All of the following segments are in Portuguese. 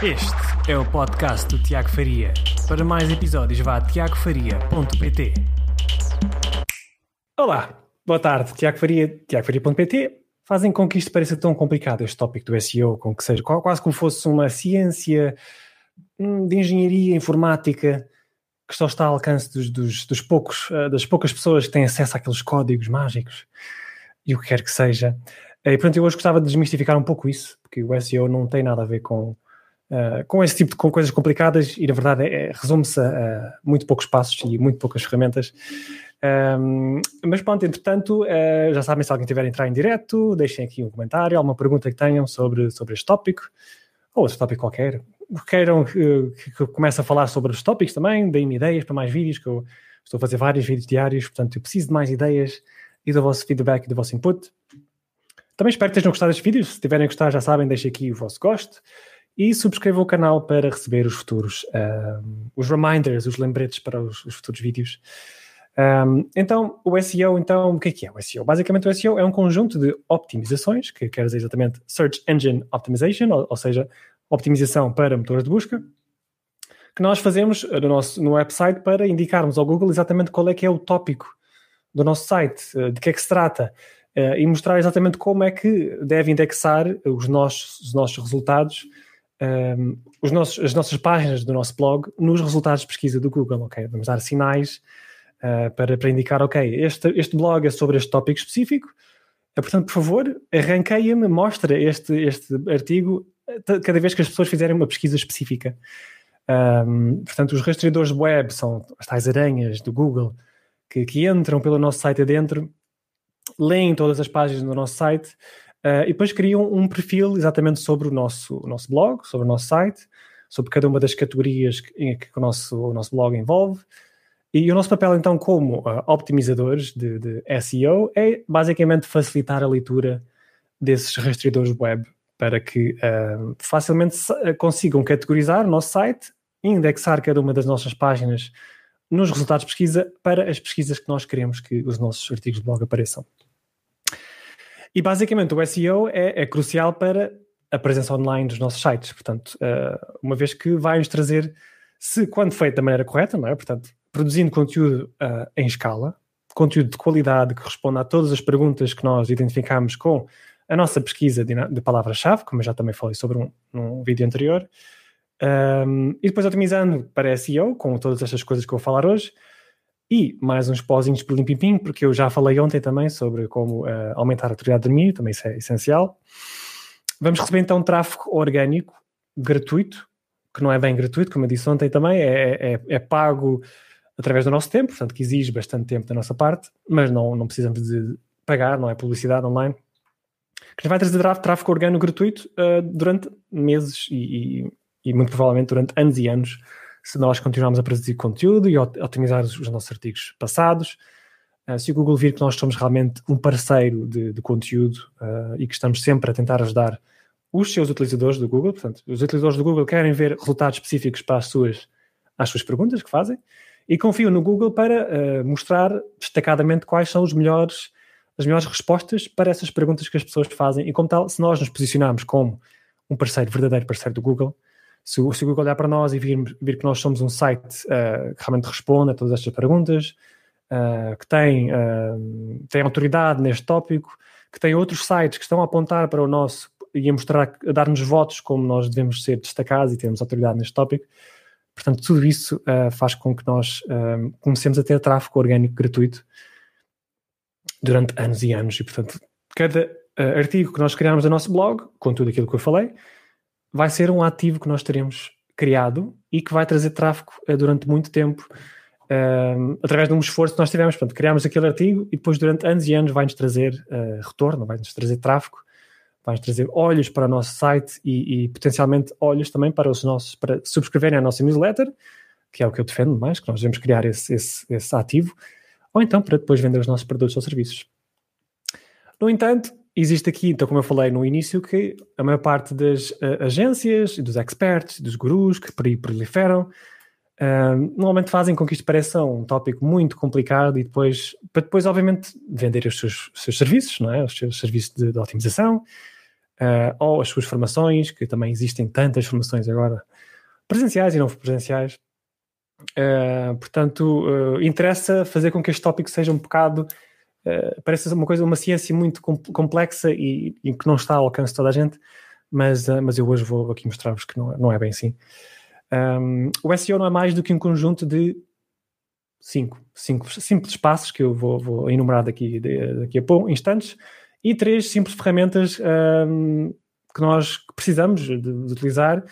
Este é o podcast do Tiago Faria. Para mais episódios, vá a tiagofaria.pt. Olá, boa tarde, Tiago Faria, tiagofaria.pt. Fazem com que isto pareça tão complicado, este tópico do SEO, com que seja quase como fosse uma ciência hum, de engenharia informática que só está ao alcance dos, dos, dos poucos, eh, das poucas pessoas que têm acesso àqueles códigos mágicos e o que quer que seja. E portanto, eu hoje gostava de desmistificar um pouco isso, porque o SEO não tem nada a ver com uh, com esse tipo de com coisas complicadas e na verdade é, é, resume-se a, a, muito poucos passos e muito poucas ferramentas. Um, mas pronto, entretanto, uh, já sabem se alguém tiver a entrar em direto, deixem aqui um comentário, alguma pergunta que tenham sobre, sobre este tópico, ou outro tópico qualquer. Queiram que, que eu comece a falar sobre os tópicos também, deem-me ideias para mais vídeos, que eu estou a fazer vários vídeos diários, portanto eu preciso de mais ideias e do vosso feedback e do vosso input. Também espero que tenham gostado destes vídeos. Se tiverem gostado, já sabem, deixem aqui o vosso gosto e subscrevam o canal para receber os futuros, um, os reminders, os lembretes para os, os futuros vídeos. Um, então, o SEO, então, o que é que é o SEO? Basicamente, o SEO é um conjunto de optimizações, que quer dizer exatamente Search Engine Optimization, ou, ou seja, optimização para motores de busca, que nós fazemos no nosso no website para indicarmos ao Google exatamente qual é que é o tópico do nosso site, de que é que se trata, e mostrar exatamente como é que deve indexar os nossos, os nossos resultados um, os nossos, as nossas páginas do nosso blog nos resultados de pesquisa do Google, ok? Vamos dar sinais uh, para, para indicar, ok, este, este blog é sobre este tópico específico, uh, portanto, por favor, arranqueia-me, mostra este, este artigo cada vez que as pessoas fizerem uma pesquisa específica. Um, portanto, os rastreadores web são as tais aranhas do Google que, que entram pelo nosso site adentro, leem todas as páginas do nosso site Uh, e depois criam um perfil exatamente sobre o nosso, o nosso blog, sobre o nosso site, sobre cada uma das categorias que, que o, nosso, o nosso blog envolve. E o nosso papel, então, como uh, optimizadores de, de, SEO, é basicamente facilitar a leitura desses rastreadores web para que uh, facilmente consigam categorizar o nosso site e indexar cada uma das nossas páginas nos resultados de pesquisa para as pesquisas que nós queremos que os nossos artigos de blog apareçam. E basicamente o SEO é, é crucial para a presença online dos nossos sites. Portanto, uh, uma vez que vai nos trazer, se quando feito da maneira correta, não é? Portanto, produzindo conteúdo uh, em escala, conteúdo de qualidade que responda a todas as perguntas que nós identificamos com a nossa pesquisa de, de palavras-chave, como eu já também falei sobre um, num vídeo anterior, um, e depois otimizando para SEO, com todas estas coisas que eu vou falar hoje, e mais uns pozinhos por limpim porque eu já falei ontem também sobre como uh, aumentar a autoridade de domínio, também isso é essencial. Vamos receber então tráfego orgânico gratuito, que não é bem gratuito, como eu disse ontem também, é, é, é pago através do nosso tempo, portanto que exige bastante tempo da nossa parte, mas não, não precisamos de pagar, não é publicidade online, que vai trazer tráfego orgânico gratuito uh, durante meses e, e, e muito provavelmente durante anos e anos se nós continuarmos a produzir conteúdo e otimizar os, os nossos artigos passados, uh, se o Google vir que nós somos realmente um parceiro de, de conteúdo uh, e que estamos sempre a tentar ajudar os seus utilizadores do Google, portanto, os utilizadores do Google querem ver resultados específicos para as suas, as suas perguntas que fazem e confiam no Google para uh, mostrar destacadamente quais são os melhores, as melhores respostas para essas perguntas que as pessoas fazem. E como tal, se nós nos posicionarmos como um parceiro, verdadeiro parceiro do Google, se, o, Google olhar para nós e vir, vir que nós somos um site uh, que realmente responde a todas estas perguntas, uh, que tem, uh, tem autoridade neste tópico, que tem outros sites que estão a apontar para o nosso e a mostrar, a dar-nos votos como nós devemos ser destacados e termos autoridade neste tópico. Portanto, tudo isso faz com que nós comecemos a ter tráfego orgânico gratuito durante anos e anos. E, portanto, cada artigo que nós criarmos no nosso blog, com tudo aquilo que eu falei, vai ser um ativo que nós teremos criado e que vai trazer tráfego uh, durante muito tempo uh, através de um esforço que nós tivemos. Portanto, criámos aquele artigo e depois durante anos e anos vai-nos trazer uh, retorno, vai-nos trazer tráfego, vai-nos trazer olhos para o nosso site e, e, potencialmente olhos também para os nossos, para subscreverem a nossa newsletter, que é o que eu defendo mais, que nós devemos criar esse, esse, esse ativo, ou então para depois vender os nossos produtos ou serviços. No entanto, existe aqui, então, como eu falei no início, que a maior parte das uh, agências, dos experts, dos gurus que proliferam, uh, normalmente fazem com que isto pareça um tópico muito complicado e depois, para depois, obviamente, vender os seus, seus serviços, não é? Os seus serviços de, de otimização. uh, ou as suas formações, que também existem tantas formações agora, presenciais e não presenciais. Portanto, interessa fazer com que este tópico seja um bocado. Uh, parece uma coisa, uma ciência muito complexa e, e, que não está ao alcance de toda a gente, mas, mas eu hoje vou aqui mostrar-vos que não, não é bem assim. Um, o SEO não é mais do que um conjunto de cinco, cinco simples passos que eu vou, vou enumerar daqui, daqui a pouco, instantes, e três simples ferramentas um, que nós precisamos de, de, utilizar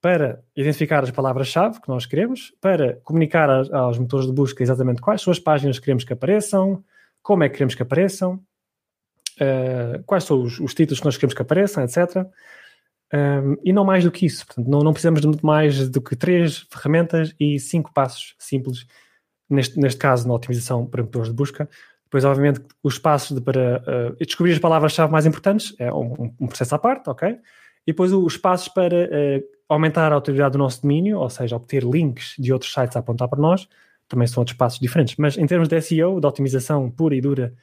para identificar as palavras-chave que nós queremos, para comunicar aos, aos motores de busca exatamente quais são as páginas que queremos que apareçam, como é que queremos que apareçam, uh, quais são os, os, títulos que nós queremos que apareçam, etc. Um, e não mais do que isso. Portanto, não, não precisamos de muito mais do que três ferramentas e cinco passos simples, neste, neste caso na otimização para motores de busca, depois, obviamente, os passos para uh, descobrir as palavras-chave mais importantes é um, um, processo à parte, ok? E depois os passos para uh, aumentar a autoridade do nosso domínio, ou seja, obter links de outros sites a apontar para nós, também são outros passos diferentes. Mas em termos de SEO, de otimização pura e dura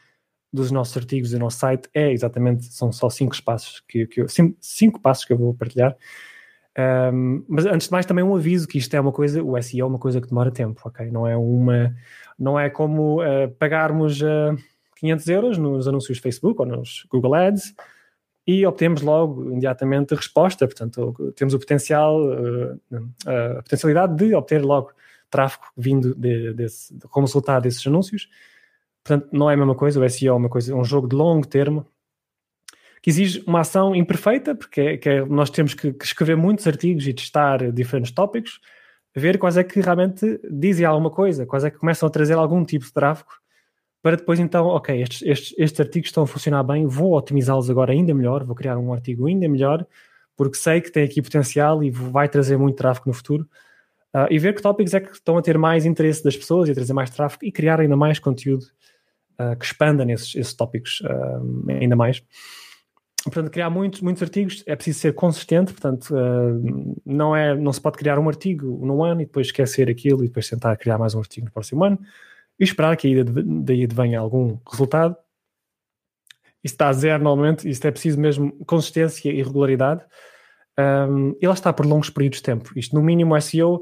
dos nossos artigos e do nosso site, é exatamente, são só cinco passos que, que eu, cinco, cinco passos que eu vou partilhar. Um, mas antes de mais também um aviso que isto é uma coisa, o SEO é uma coisa que demora tempo, ok? Não é uma, não é como uh, pagarmos uh, eh, 500 euros nos anúncios Facebook ou nos Google Ads e obtemos logo imediatamente resposta, portanto temos o potencial, uh, a potencialidade de obter logo tráfego vindo de, desse, como resultado desses anúncios. Portanto, não é a mesma coisa, o SEO é uma coisa, é um jogo de longo termo, que exige uma ação imperfeita, porque é, que é, nós temos que, que, escrever muitos artigos e testar diferentes tópicos, ver quais é que realmente dizem alguma coisa, quais é que começam a trazer algum tipo de tráfego, para depois então, ok, estes, estes, estes artigos estão a funcionar bem, vou otimizá-los agora ainda melhor, vou criar um artigo ainda melhor, porque sei que tem aqui potencial e vai trazer muito tráfego no futuro. Uh, e ver que tópicos é que estão a ter mais interesse das pessoas e a trazer mais tráfego e criar ainda mais conteúdo uh, que expanda nesses esses tópicos uh, ainda mais. Portanto, criar muitos, muitos artigos é preciso ser consistente, portanto, não, é, não se pode criar um artigo num ano e depois esquecer aquilo e depois tentar criar mais um artigo no próximo ano e esperar que daí advenha algum resultado. Isso está a zero normalmente, isto é preciso mesmo consistência e regularidade. Um, e lá está por longos períodos de tempo. Isto, no mínimo, SEO,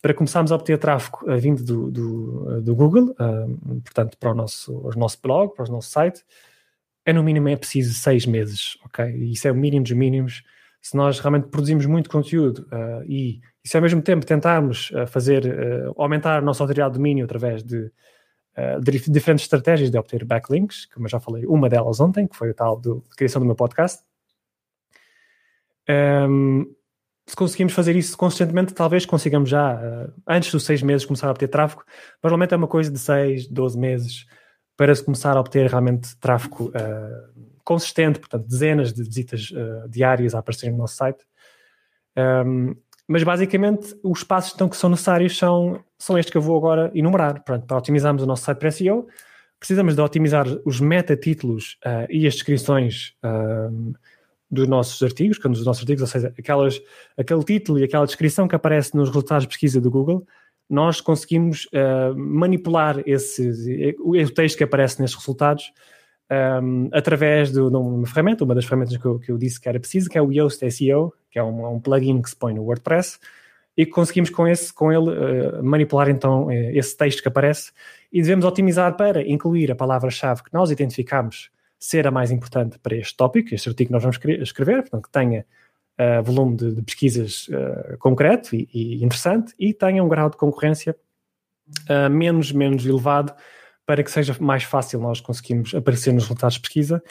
para começarmos a obter tráfego uh, vindo do, do, do Google, uh, portanto, para o nosso, o nosso blog, para o nosso site, é no mínimo é preciso seis meses, ok? Isso é o mínimo dos mínimos. Se nós realmente produzimos muito conteúdo uh, e, e se ao mesmo tempo tentarmos uh, fazer, uh, aumentar a nossa autoridade de domínio através de, de, diferentes estratégias de obter backlinks, como eu já falei, uma delas ontem, que foi o tal do, de criação do meu podcast. Um, se conseguimos fazer isso consistentemente, talvez consigamos já, antes dos seis meses, começar a obter tráfego. Mas normalmente é uma coisa de seis, doze meses para se começar a obter realmente tráfego uh, consistente, portanto, dezenas de visitas uh, diárias a aparecerem no nosso site. Um, mas basicamente os passos então, que são necessários são, são estes que eu vou agora enumerar. Para otimizarmos o nosso site para SEO, precisamos de otimizar os metatítulos uh, e as descrições uh, dos nossos artigos, quando os nossos artigos, ou seja, aquelas, aquele título e aquela descrição que aparece nos resultados de pesquisa do Google, nós conseguimos uh, manipular esse, o texto que aparece nesses resultados um, através de, uma ferramenta, uma das ferramentas que eu, que eu, disse que era preciso, que é o Yoast SEO, que é um, um plugin que se põe no WordPress, e conseguimos com, esse, com ele uh, manipular então eh, esse texto que aparece e devemos otimizar para incluir a palavra-chave que nós identificamos ser a mais importante para este tópico, este artigo que nós vamos escrever, portanto que tenha uh, volume de, de pesquisas uh, concreto e, e, interessante e tenha um grau de concorrência uh, menos, menos elevado para que seja mais fácil nós conseguirmos aparecer nos resultados de pesquisa.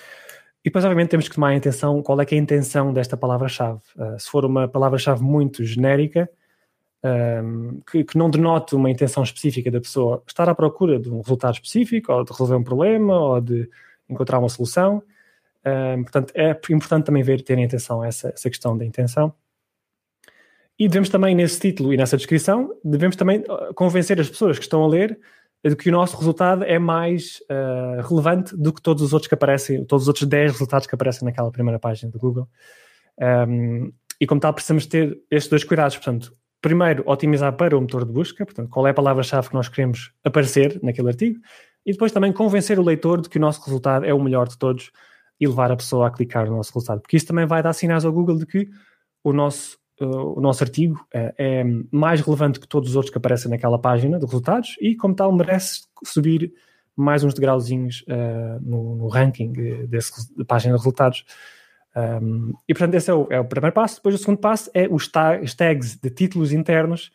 E depois, obviamente, temos que tomar atenção qual é, é a intenção desta palavra-chave. Uh, se for uma palavra-chave muito genérica, um, que, que, não denote uma intenção específica da pessoa estar à procura de um resultado específico, ou de resolver um problema, ou de encontrar uma solução, portanto, é importante também ver, terem atenção a essa, essa questão da intenção. E devemos também, nesse título e nessa descrição, devemos também uh, convencer as pessoas que estão a ler de que o nosso resultado é mais uh, relevante do que todos os outros que aparecem, todos os outros 10 resultados que aparecem naquela primeira página do Google. Um, e como tal, precisamos ter estes dois cuidados. Portanto, primeiro, otimizar para o motor de busca, portanto, qual é a palavra-chave que nós queremos aparecer naquele artigo, e depois também convencer o leitor de que o nosso resultado é o melhor de todos e levar a pessoa a clicar no nosso resultado. Porque isso também vai dar sinais ao Google de que o nosso, uh, o nosso artigo uh, é mais relevante que todos os outros que aparecem naquela página de resultados e, como tal, merece subir mais uns degrauzinhos uh, no, no, ranking desse, página de resultados. Um, e, portanto, esse é o, é o, primeiro passo. Depois, o segundo passo é os tags de títulos internos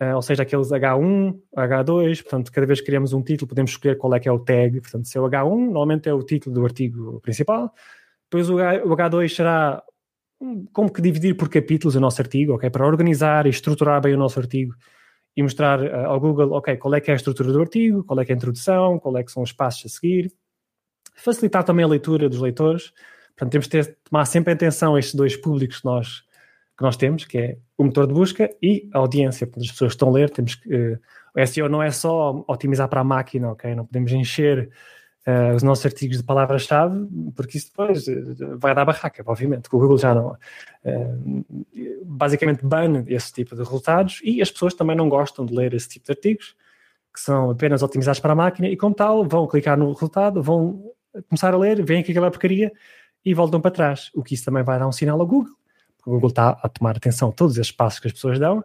Uh, ou seja, aqueles H1, H2, portanto, cada vez que criamos um título, podemos escolher qual é que é o tag, portanto, se é o H1, normalmente é o título do artigo principal, depois o H2 será como que dividir por capítulos o nosso artigo, ok, para organizar e estruturar bem o nosso artigo e mostrar uh, ao Google, ok, qual é que é a estrutura do artigo, qual é que é a introdução, qual é que são os passos a seguir, facilitar também a leitura dos leitores, portanto, temos de ter, tomar sempre atenção a estes dois públicos que nós que nós temos, que é o motor de busca e a audiência. Quando as pessoas estão a ler, temos que. Uh, o SEO não é só otimizar para a máquina, ok? Não podemos encher uh, os nossos artigos de palavras-chave, porque isso depois uh, vai dar barraca, obviamente. O Google já não. basicamente bane esse tipo de resultados e as pessoas também não gostam de ler esse tipo de artigos, que são apenas otimizados para a máquina e, como tal, vão clicar no resultado, vão começar a ler, veem que aquela é porcaria e voltam para trás. O que isso também vai dar um sinal ao Google o Google está a tomar atenção a todos esses passos que as pessoas dão,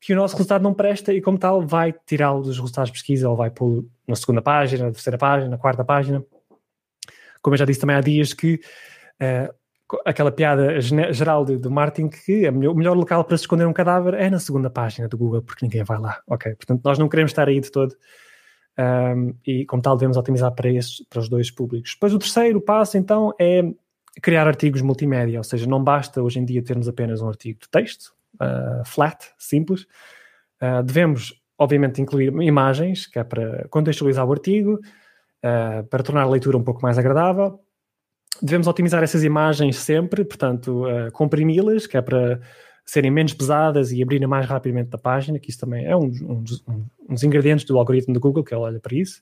que o nosso resultado não presta e, como tal, vai tirá-lo dos resultados de pesquisa ou vai pô-lo na segunda página, na terceira página, na quarta página. Como eu já disse também há dias, que uh, aquela piada geral de marketing que é o melhor local para se esconder um cadáver é na segunda página do Google, porque ninguém vai lá. Ok, portanto, nós não queremos estar aí de todo. Um, e, como tal, devemos otimizar para, esses, para os dois públicos. Depois, o terceiro passo, então, é criar artigos multimédia, ou seja, não basta hoje em dia termos apenas um artigo de texto, uh, flat, simples. Uh, devemos, obviamente, incluir imagens, que é para contextualizar o artigo, uh, para tornar a leitura um pouco mais agradável. Devemos otimizar essas imagens sempre, portanto, comprimi-las, que é para serem menos pesadas e abrirem mais rapidamente da página, que isso também é um, um, um, um dos ingredientes do algoritmo do Google, que ele olha para isso.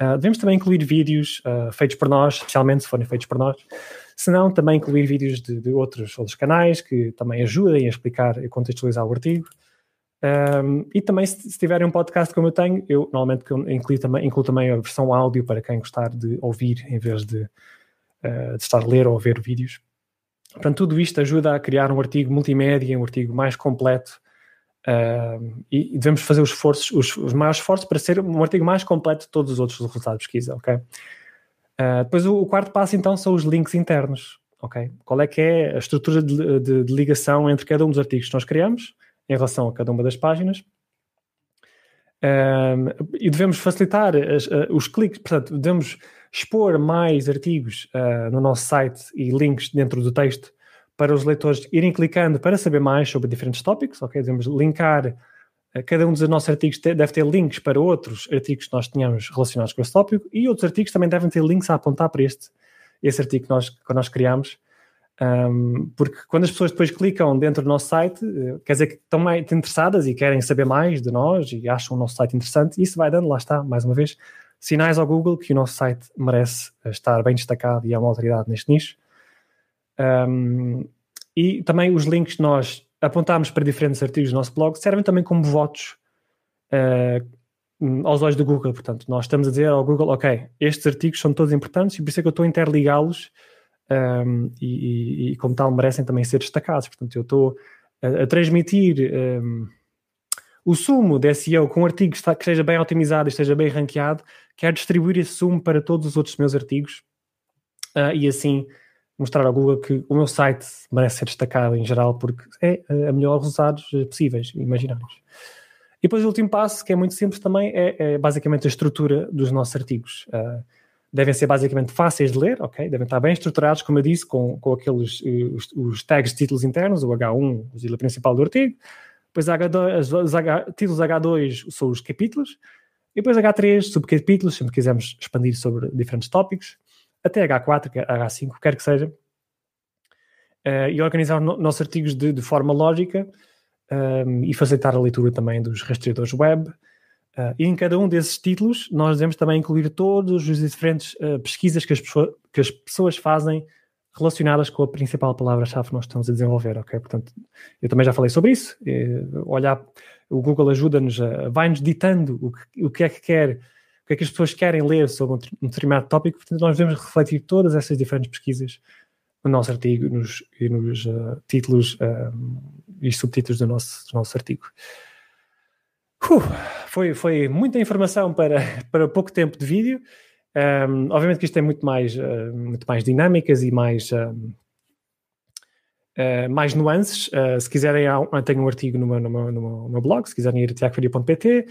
Uh, devemos também incluir vídeos uh, feitos por nós, especialmente se forem feitos por nós. Se não, também incluir vídeos de, de outros, outros canais que também ajudem a explicar e contextualizar o artigo. Um, e também, se, se, tiverem um podcast como eu tenho, eu normalmente incluo também, incluo também a versão áudio para quem gostar de ouvir em vez de, uh, de estar a ler ou ver vídeos. Portanto, tudo isto ajuda a criar um artigo multimédia, um artigo mais completo Uh, e devemos fazer os esforços, os, os, maiores esforços para ser um artigo mais completo de todos os outros resultados de pesquisa, ok? Uh, depois o, o, quarto passo então são os links internos, ok? Qual é que é a estrutura de, de, de, ligação entre cada um dos artigos que nós criamos em relação a cada uma das páginas? Uh, e devemos facilitar as, os cliques, portanto, devemos expor mais artigos no nosso site e links dentro do texto para os leitores irem clicando para saber mais sobre diferentes tópicos, ok? Devemos linkar, eh, cada um dos nossos artigos deve ter links para outros artigos que nós tenhamos relacionados com esse tópico e outros artigos também devem ter links a apontar para este, esse artigo que nós, que nós criamos, um, porque quando as pessoas depois clicam dentro do nosso site, eh, quer dizer que estão mais interessadas e querem saber mais de nós e acham o nosso site interessante, isso vai dando, lá está, mais uma vez, sinais ao Google que o nosso site merece estar bem destacado e é uma autoridade neste nicho. Um, e também os links que nós apontámos para diferentes artigos do nosso blog servem também como votos uh, aos olhos do Google. Portanto, nós estamos a dizer ao Google, ok, estes artigos são todos importantes e por isso é que eu estou a interligá-los um, e, e, como tal, merecem também ser destacados. Portanto, eu estou a, a transmitir um, o sumo de SEO com um artigo que, está, que esteja bem otimizado e esteja bem ranqueado, quero distribuir esse sumo para todos os outros meus artigos uh, e assim mostrar ao Google que o meu site merece ser destacado em geral porque é a melhor resultados possíveis, imaginários. E depois o último passo, que é muito simples também, é, é basicamente a estrutura dos nossos artigos. Uh, devem ser basicamente fáceis de ler, ok? Devem estar bem estruturados, como eu disse, com, com aqueles os, os tags de títulos internos, o H1, o título principal do artigo. Depois H2, os H, títulos H2 são os capítulos. E depois H3, subcapítulos, se quisermos expandir sobre diferentes tópicos até H4, H5, quer que seja, uh, e organizar no, nossos artigos de, de forma lógica um, ehm, e facilitar a leitura também dos rastreadores web. Uh, e em cada um desses títulos, nós devemos também incluir todos os diferentes uh, pesquisas que as, que as pessoas fazem relacionadas com a principal palavra-chave que nós estamos a desenvolver, ok? Portanto, eu também já falei sobre isso. olhar, o Google ajuda-nos, vai-nos ditando o que, o que é que quer que é que as pessoas querem ler sobre um determinado tópico, portanto nós devemos refletir todas essas diferentes pesquisas no nosso artigo nos, e nos uh, títulos uh, e subtítulos do nosso, do nosso artigo. Uh, foi, foi muita informação para, para pouco tempo de vídeo. Um, obviamente que isto tem muito mais, uh, muito mais dinâmicas e mais, uh, mais nuances. se quiserem, tenho um artigo no meu, no meu, no meu blog, se quiserem ir a tiagofaria.pt,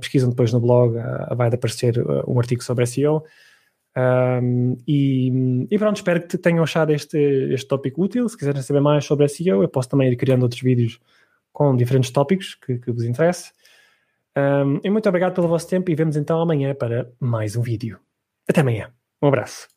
pesquisam depois no blog, vai aparecer um artigo sobre SEO. Um, e, e, pronto, espero que tenham achado este, este tópico útil. Se quiserem saber mais sobre SEO, eu posso também ir criando outros vídeos com diferentes tópicos que, que vos interesse. Um, e muito obrigado pelo vosso tempo e vemos então amanhã para mais um vídeo. Até amanhã. Um abraço.